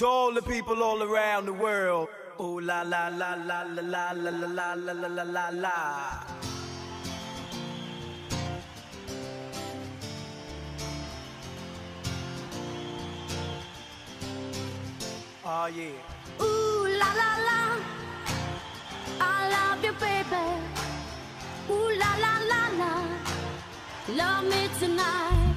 To all the people all around the world. Ooh la la la la la la la la la la la la la. Oh yeah. Ooh la la la, I love you, baby. Ooh la la la la, love me tonight.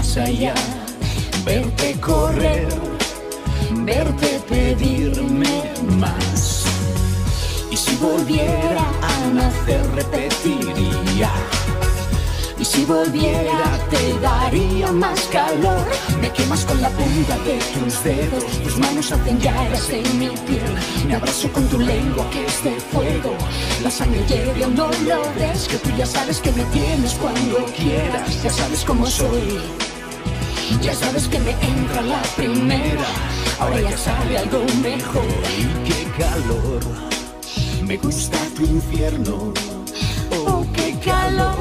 Más allá, verte correr, verte pedirme más. Y si volviera a nacer repetiría. Y si volviera te daría más calor. Me quemas con la punta de tus dedos. Tus manos hacen llagas en mi piel. Me abrazo con tu lengua que es de fuego. La sangre hierve no lo ves. Que tú ya sabes que me tienes cuando quieras. Ya sabes cómo soy. Ya sabes que me entra la primera. Ahora ya sabe algo mejor. Y qué calor. Me gusta tu infierno. Oh, qué calor.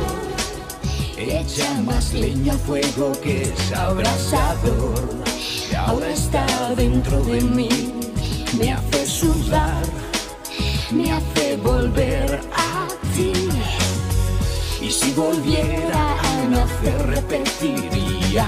Echa más leña al fuego que es abrasador. Ahora está dentro de mí. Me hace sudar. Me hace volver a ti. Y si volviera a nacer repetiría.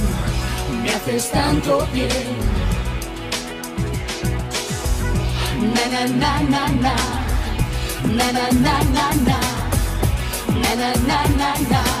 me haces tanto bien. Na na na na na, na na na na na, na na na na na.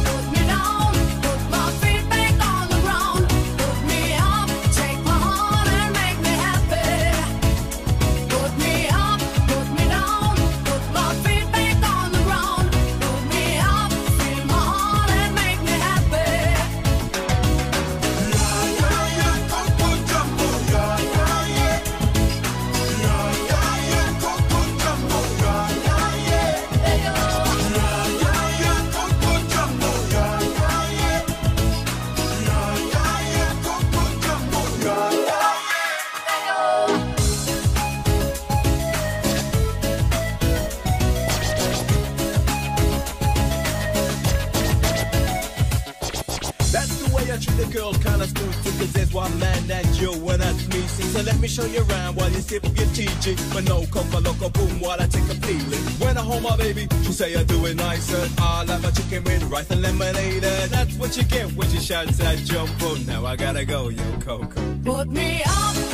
But no coca loco boom while I take a feeling. When I hold my baby, she say I do it nicer. I like my chicken with rice and lemonade. That's what you get when she shouts at Boom! Now I gotta go, yo Coco. Put me up.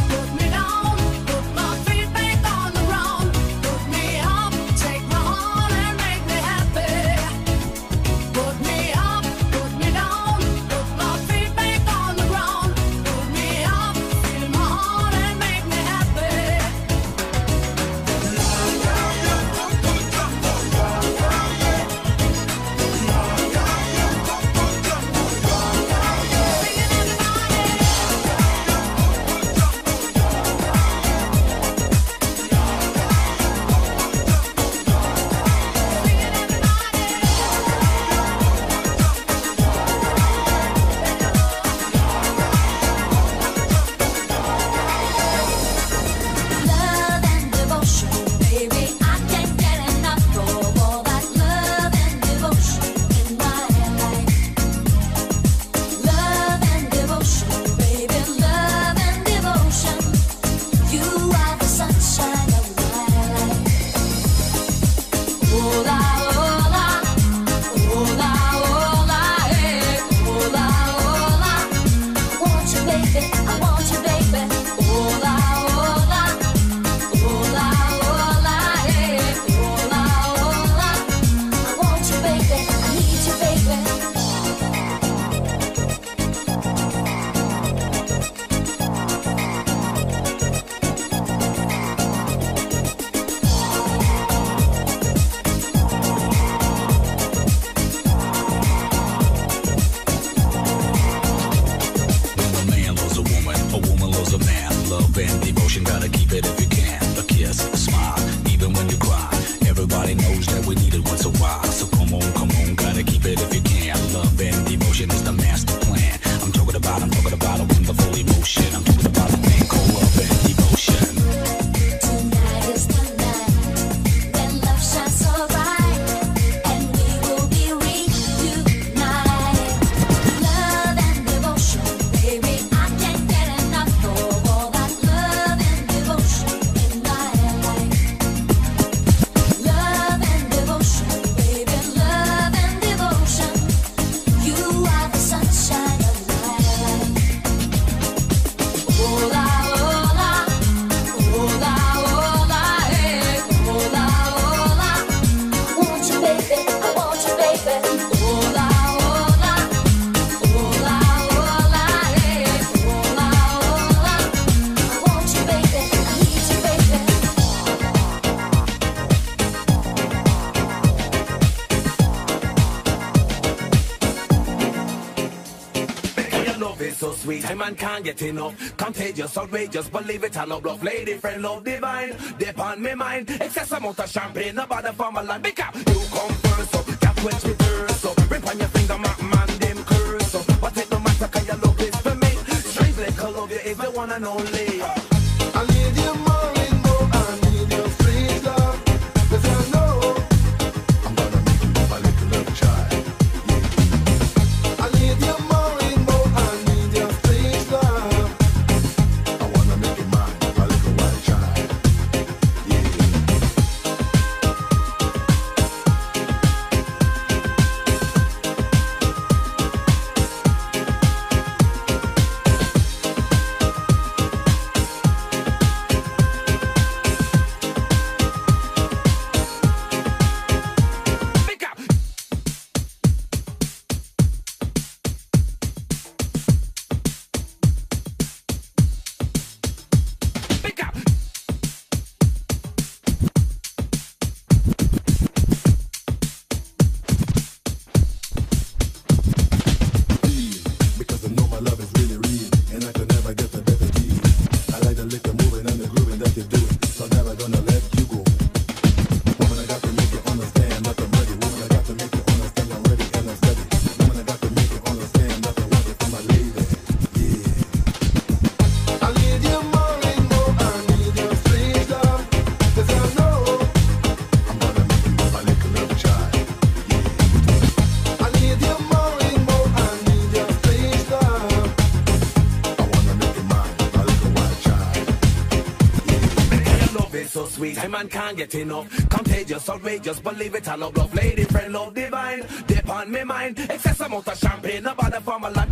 I'm talking about it with the full emotion. I'm talking about it. enough. Contagious, outrageous, believe it or not, love, lady, friend, love divine. Depend me mind, excess amount of champagne, no bother for my life. sweet, man can't get enough. Contagious, outrageous, believe it, I love love. Lady friend, love divine, dip on me mind. Excess amount of champagne, about the formula.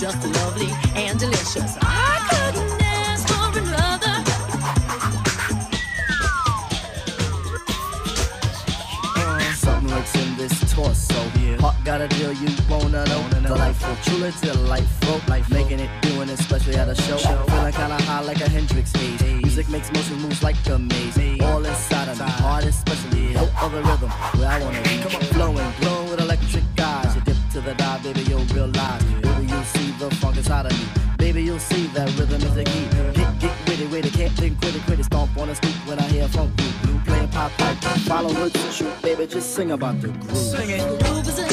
just lovely and delicious. I couldn't ask for another. Uh, something lurks in this torso. here. Hot got a deal you wanna know. Delightful, truly delightful. Life making it, doing it, especially at a show. Feeling kinda high like a Hendrix haze. Music makes motion moves like a maze. All inside of me, heart especially. No other rhythm where I wanna be. Flowing, glowing with electric eyes. You dip to the dive, baby, you'll realize. Yeah you'll see the funk inside of me. Baby, you'll see that rhythm is a key. Get, get witty, witty, can't think quitty, quitty. Stomp on the street when I hear funk beat. blue playing pop pipe. Follow her to shoot, baby, just sing about the groove. Sing it. The groove is in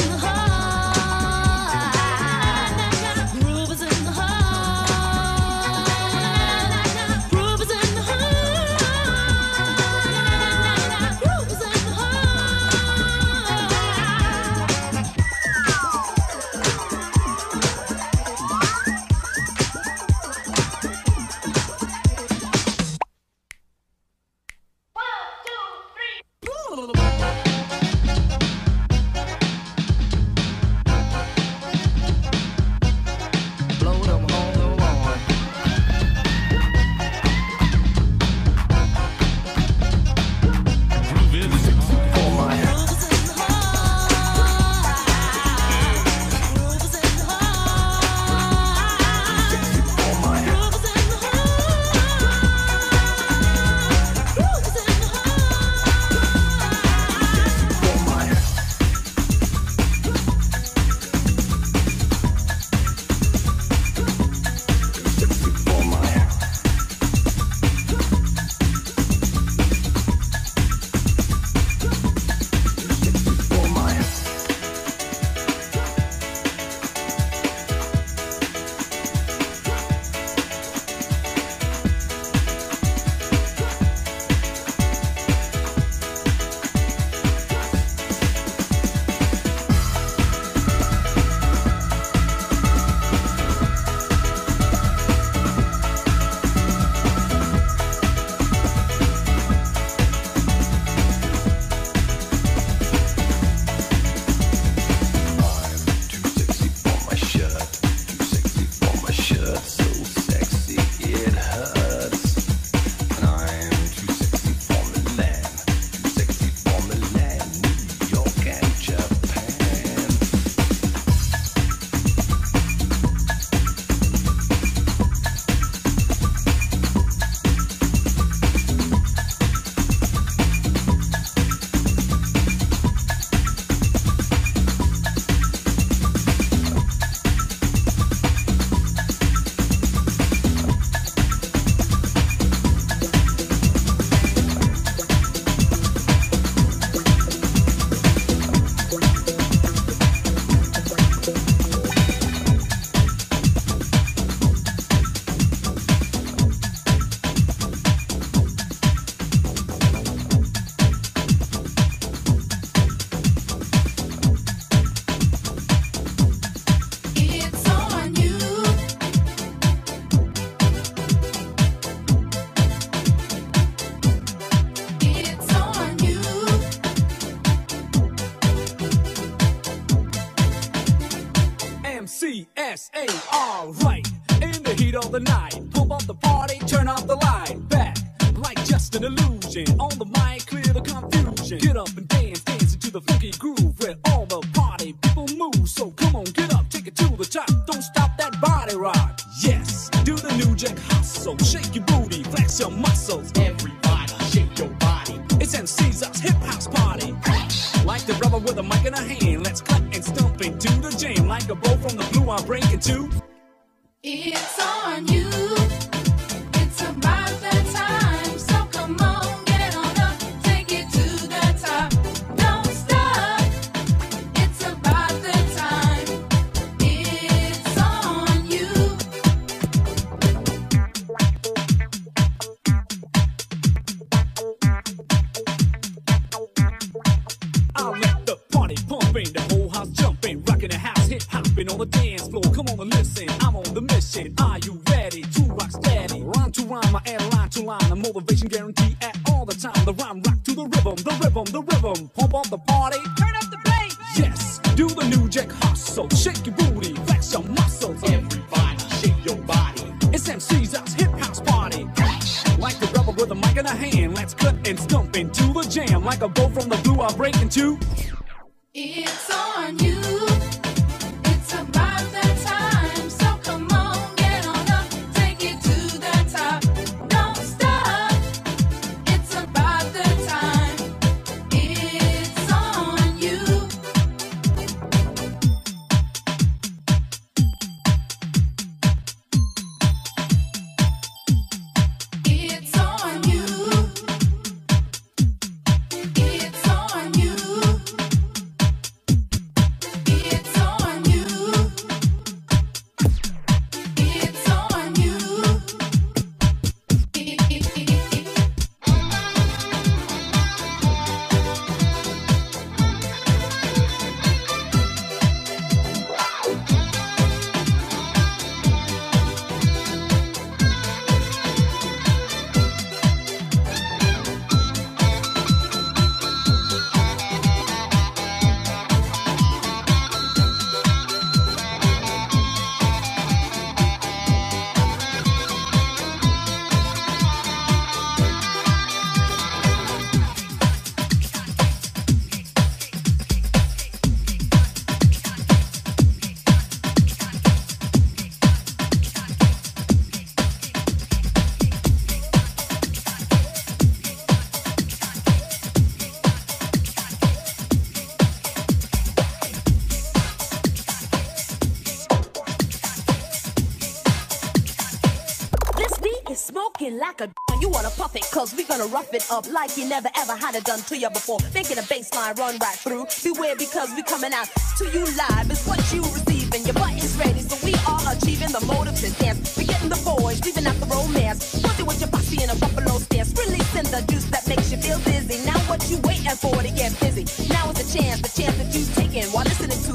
like a you wanna puff it, cause we gonna rough it up like you never ever had it done to you before. Making a baseline run right through. Beware because we coming out to you live is what you receiving. Your butt is ready, so we are achieving the motive to dance. we getting the boys, leaving out the romance. Pussy with your bossy in a buffalo stance. Releasing the juice that makes you feel dizzy. Now what you waiting for to get busy? Now is the chance, the chance that you taking while listening to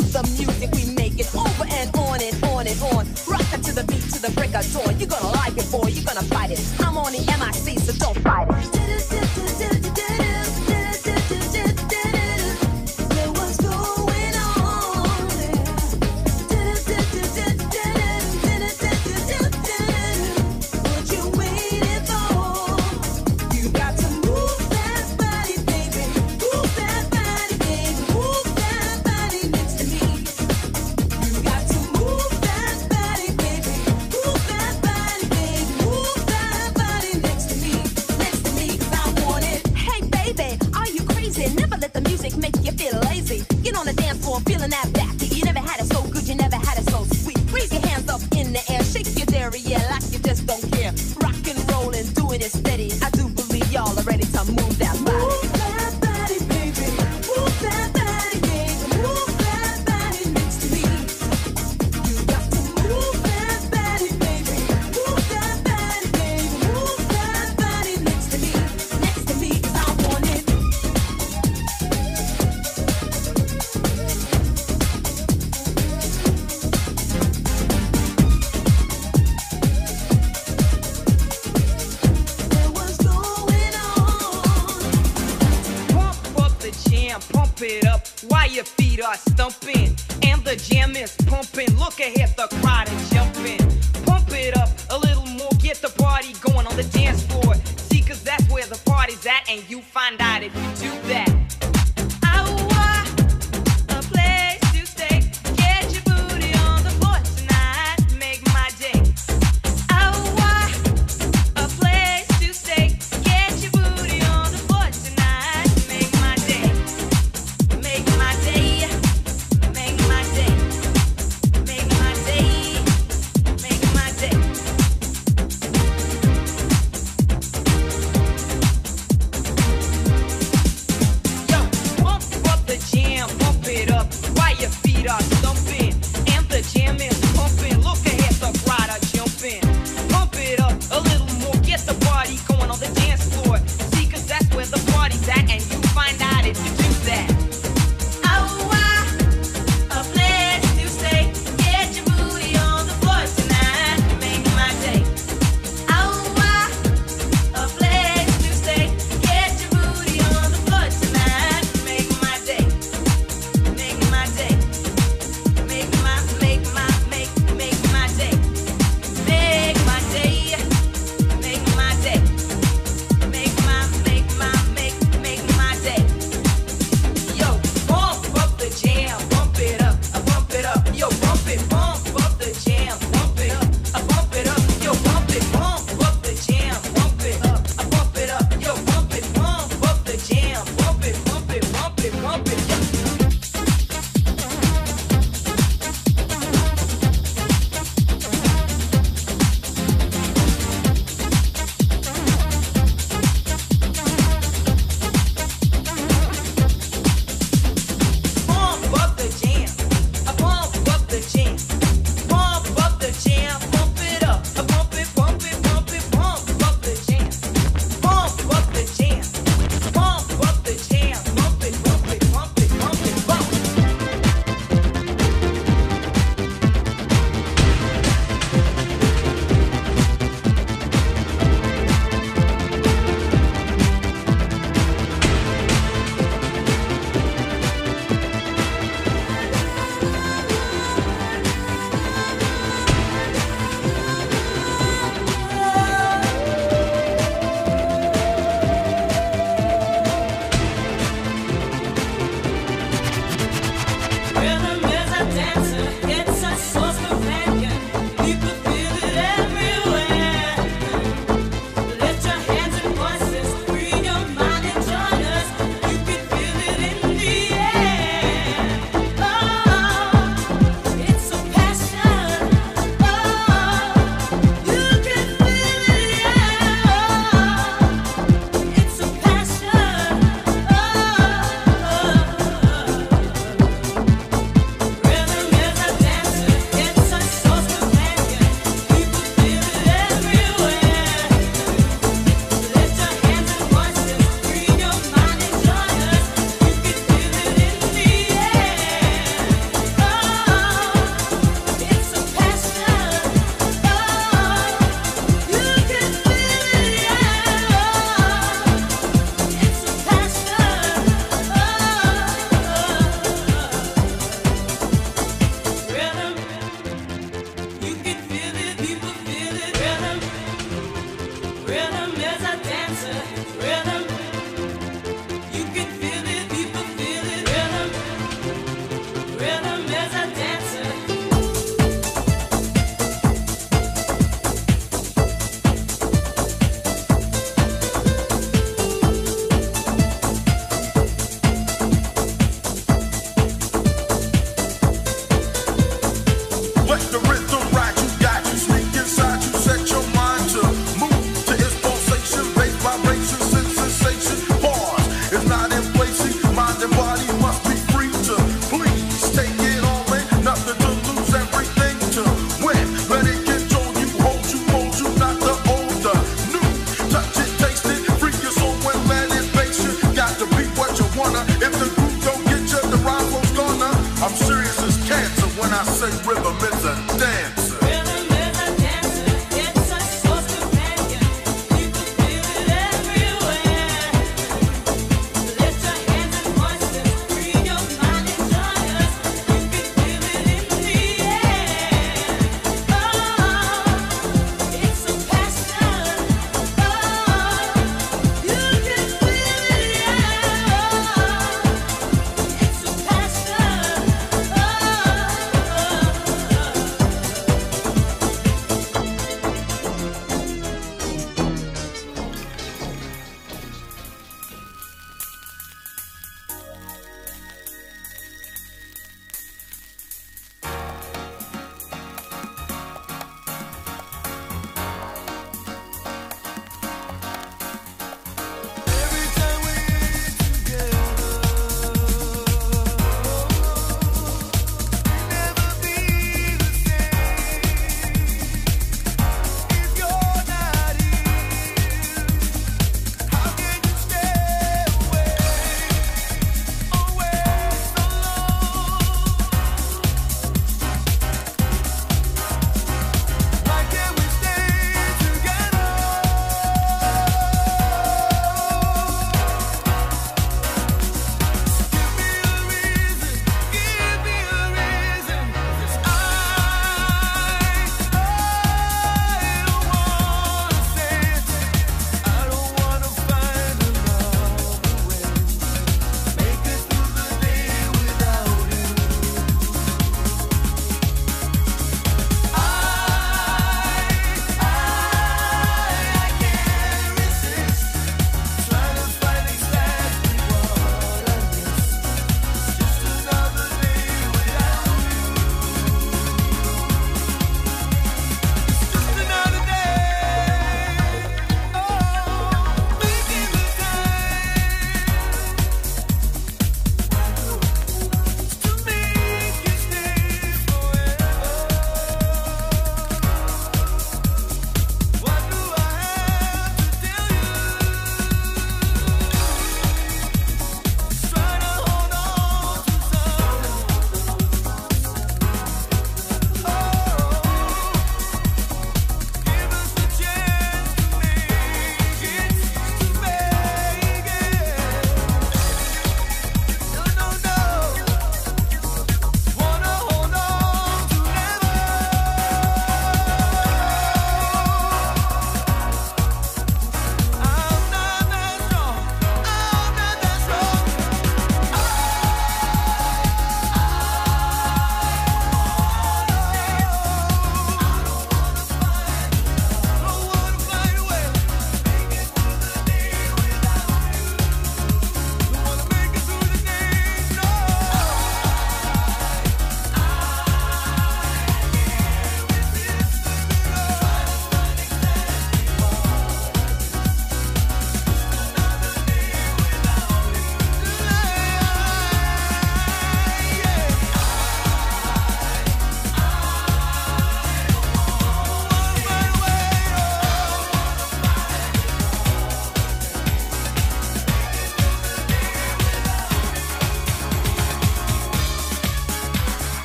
on and on. Rock to the beat to the break of dawn. You're gonna like it, boy. You're gonna fight it. I'm on the MIC, so don't fight it.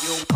volume,